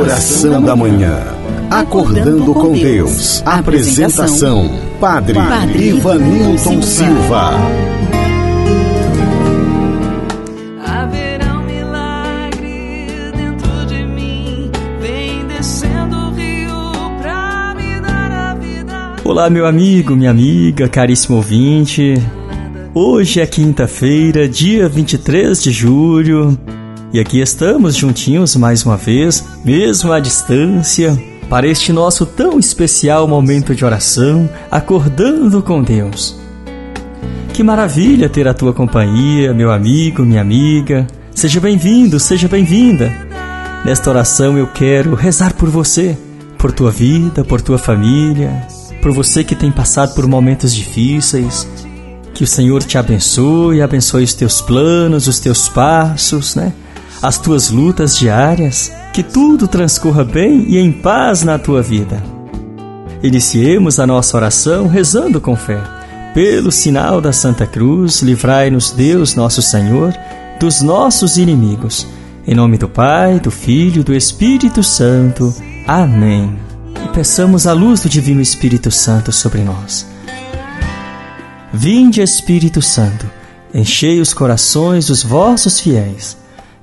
Oração da Manhã. Acordando com Deus. Apresentação: Padre, Padre Ivanilton Silva. Haverá um milagre dentro de mim. Vem descendo o rio pra me dar a vida. Olá, meu amigo, minha amiga, caríssimo ouvinte. Hoje é quinta-feira, dia 23 de julho, e aqui estamos juntinhos mais uma vez, mesmo à distância, para este nosso tão especial momento de oração, acordando com Deus. Que maravilha ter a tua companhia, meu amigo, minha amiga. Seja bem-vindo, seja bem-vinda. Nesta oração eu quero rezar por você, por tua vida, por tua família, por você que tem passado por momentos difíceis. Que o Senhor te abençoe, abençoe os teus planos, os teus passos, né? As tuas lutas diárias, que tudo transcorra bem e em paz na tua vida. Iniciemos a nossa oração rezando com fé. Pelo sinal da Santa Cruz, livrai-nos Deus, nosso Senhor, dos nossos inimigos. Em nome do Pai, do Filho e do Espírito Santo. Amém. E peçamos a luz do Divino Espírito Santo sobre nós. Vinde, Espírito Santo, enchei os corações dos vossos fiéis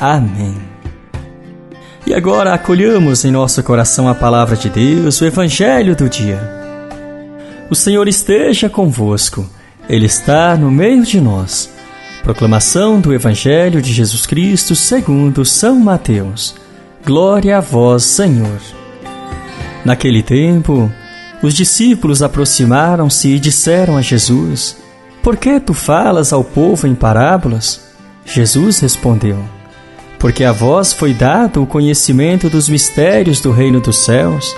Amém. E agora acolhamos em nosso coração a palavra de Deus, o Evangelho do dia. O Senhor esteja convosco, Ele está no meio de nós. Proclamação do Evangelho de Jesus Cristo segundo São Mateus. Glória a vós, Senhor. Naquele tempo, os discípulos aproximaram-se e disseram a Jesus: Por que tu falas ao povo em parábolas? Jesus respondeu: Porque a vós foi dado o conhecimento dos mistérios do reino dos céus,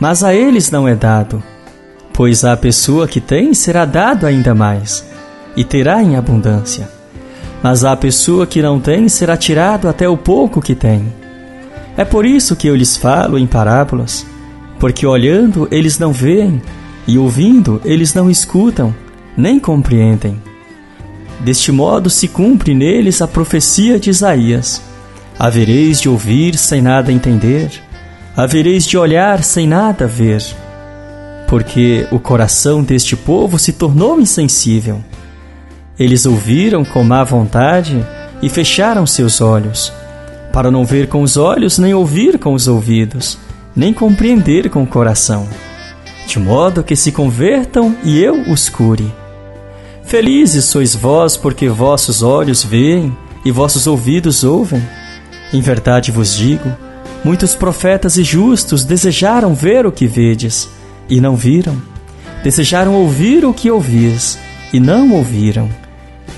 mas a eles não é dado. Pois à pessoa que tem será dado ainda mais, e terá em abundância. Mas à pessoa que não tem será tirado até o pouco que tem. É por isso que eu lhes falo em parábolas porque olhando eles não veem, e ouvindo eles não escutam, nem compreendem. Deste modo se cumpre neles a profecia de Isaías: Havereis de ouvir sem nada entender, havereis de olhar sem nada ver. Porque o coração deste povo se tornou insensível. Eles ouviram com má vontade e fecharam seus olhos, para não ver com os olhos nem ouvir com os ouvidos nem compreender com o coração, de modo que se convertam e eu os cure. Felizes sois vós, porque vossos olhos veem e vossos ouvidos ouvem. Em verdade vos digo: muitos profetas e justos desejaram ver o que vedes, e não viram. Desejaram ouvir o que ouvis, e não ouviram.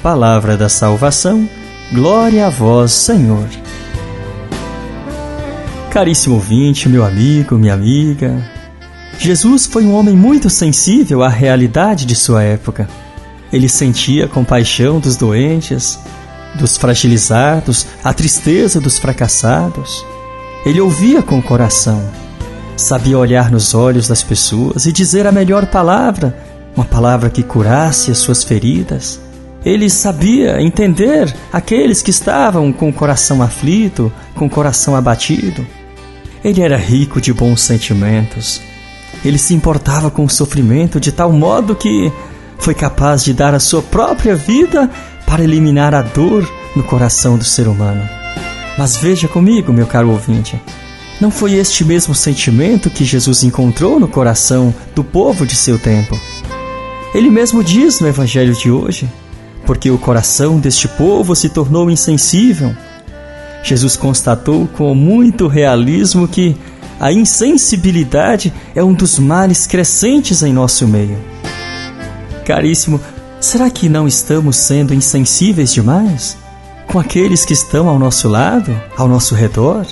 Palavra da salvação, glória a vós, Senhor. Caríssimo ouvinte, meu amigo, minha amiga, Jesus foi um homem muito sensível à realidade de sua época. Ele sentia compaixão dos doentes, dos fragilizados, a tristeza dos fracassados. Ele ouvia com o coração, sabia olhar nos olhos das pessoas e dizer a melhor palavra, uma palavra que curasse as suas feridas. Ele sabia entender aqueles que estavam com o coração aflito, com o coração abatido. Ele era rico de bons sentimentos. Ele se importava com o sofrimento de tal modo que foi capaz de dar a sua própria vida para eliminar a dor no coração do ser humano. Mas veja comigo, meu caro ouvinte, não foi este mesmo sentimento que Jesus encontrou no coração do povo de seu tempo. Ele mesmo diz no Evangelho de hoje: porque o coração deste povo se tornou insensível Jesus constatou com muito realismo que a insensibilidade é um dos males crescentes em nosso meio. Caríssimo, será que não estamos sendo insensíveis demais com aqueles que estão ao nosso lado, ao nosso redor?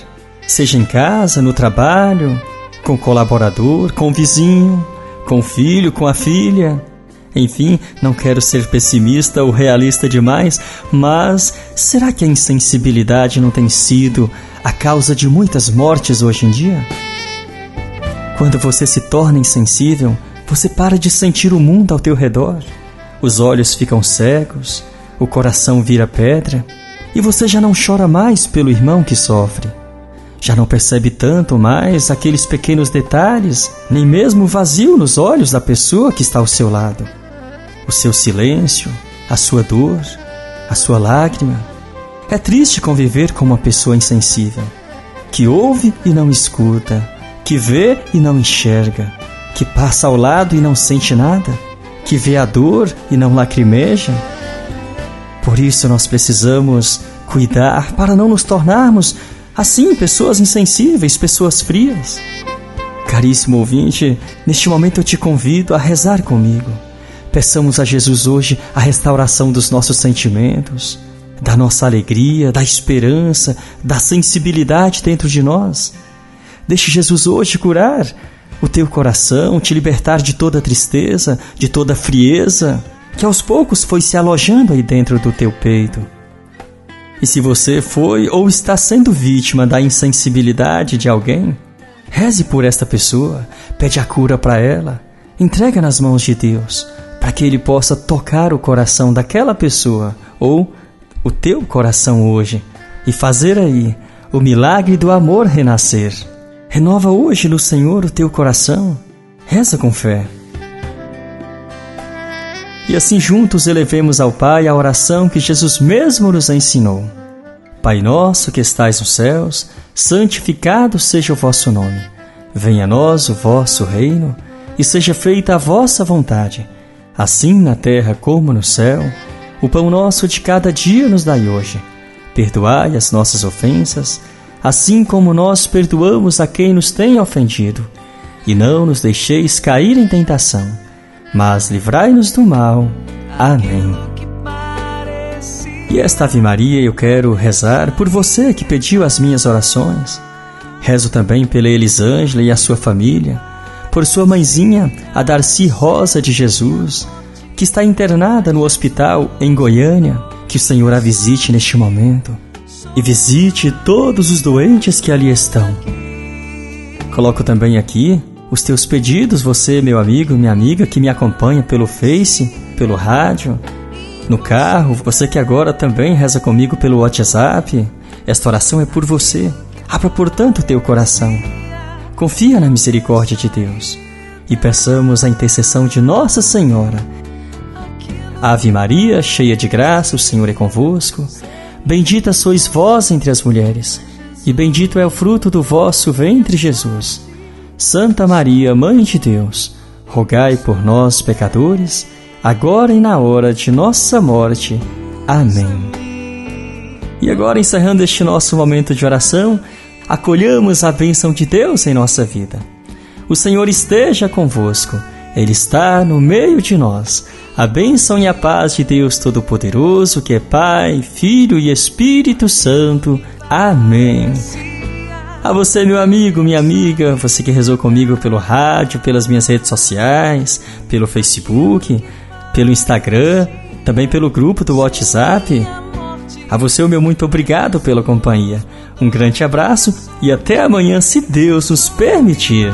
Seja em casa, no trabalho, com o colaborador, com o vizinho, com o filho, com a filha. Enfim, não quero ser pessimista ou realista demais, mas será que a insensibilidade não tem sido a causa de muitas mortes hoje em dia? Quando você se torna insensível, você para de sentir o mundo ao teu redor. Os olhos ficam cegos, o coração vira pedra e você já não chora mais pelo irmão que sofre. Já não percebe tanto mais aqueles pequenos detalhes, nem mesmo o vazio nos olhos da pessoa que está ao seu lado. O seu silêncio, a sua dor, a sua lágrima. É triste conviver com uma pessoa insensível, que ouve e não escuta, que vê e não enxerga, que passa ao lado e não sente nada, que vê a dor e não lacrimeja por isso nós precisamos cuidar para não nos tornarmos assim pessoas insensíveis, pessoas frias. Caríssimo ouvinte, neste momento eu te convido a rezar comigo. Peçamos a Jesus hoje a restauração dos nossos sentimentos, da nossa alegria, da esperança, da sensibilidade dentro de nós. Deixe Jesus hoje curar o teu coração, te libertar de toda tristeza, de toda frieza que aos poucos foi se alojando aí dentro do teu peito. E se você foi ou está sendo vítima da insensibilidade de alguém, reze por esta pessoa, pede a cura para ela, entrega nas mãos de Deus, para que Ele possa tocar o coração daquela pessoa ou o teu coração hoje e fazer aí o milagre do amor renascer. Renova hoje no Senhor o teu coração. Reza com fé. E assim juntos elevemos ao Pai a oração que Jesus mesmo nos ensinou. Pai nosso que estais nos céus, santificado seja o vosso nome. Venha a nós o vosso reino e seja feita a vossa vontade, assim na terra como no céu. O pão nosso de cada dia nos dai hoje. Perdoai as nossas ofensas, assim como nós perdoamos a quem nos tem ofendido. E não nos deixeis cair em tentação mas livrai-nos do mal. Amém. E esta Ave Maria eu quero rezar por você que pediu as minhas orações. Rezo também pela Elisângela e a sua família, por sua mãezinha, a Darcy Rosa de Jesus, que está internada no hospital em Goiânia. Que o Senhor a visite neste momento e visite todos os doentes que ali estão. Coloco também aqui os teus pedidos, você, meu amigo, minha amiga, que me acompanha pelo Face, pelo rádio, no carro, você que agora também reza comigo pelo WhatsApp. Esta oração é por você. Abra, portanto, o teu coração. Confia na misericórdia de Deus e peçamos a intercessão de Nossa Senhora. Ave Maria, cheia de graça, o Senhor é convosco. Bendita sois vós entre as mulheres, e bendito é o fruto do vosso ventre, Jesus. Santa Maria, Mãe de Deus, rogai por nós, pecadores, agora e na hora de nossa morte. Amém. E agora, encerrando este nosso momento de oração, acolhamos a bênção de Deus em nossa vida. O Senhor esteja convosco, Ele está no meio de nós. A bênção e a paz de Deus Todo-Poderoso, que é Pai, Filho e Espírito Santo. Amém. A você, meu amigo, minha amiga, você que rezou comigo pelo rádio, pelas minhas redes sociais, pelo Facebook, pelo Instagram, também pelo grupo do WhatsApp. A você, o meu muito obrigado pela companhia. Um grande abraço e até amanhã, se Deus nos permitir.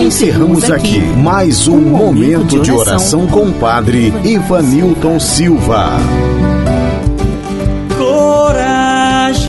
Encerramos aqui mais um momento de oração com o Padre Ivanilton Silva.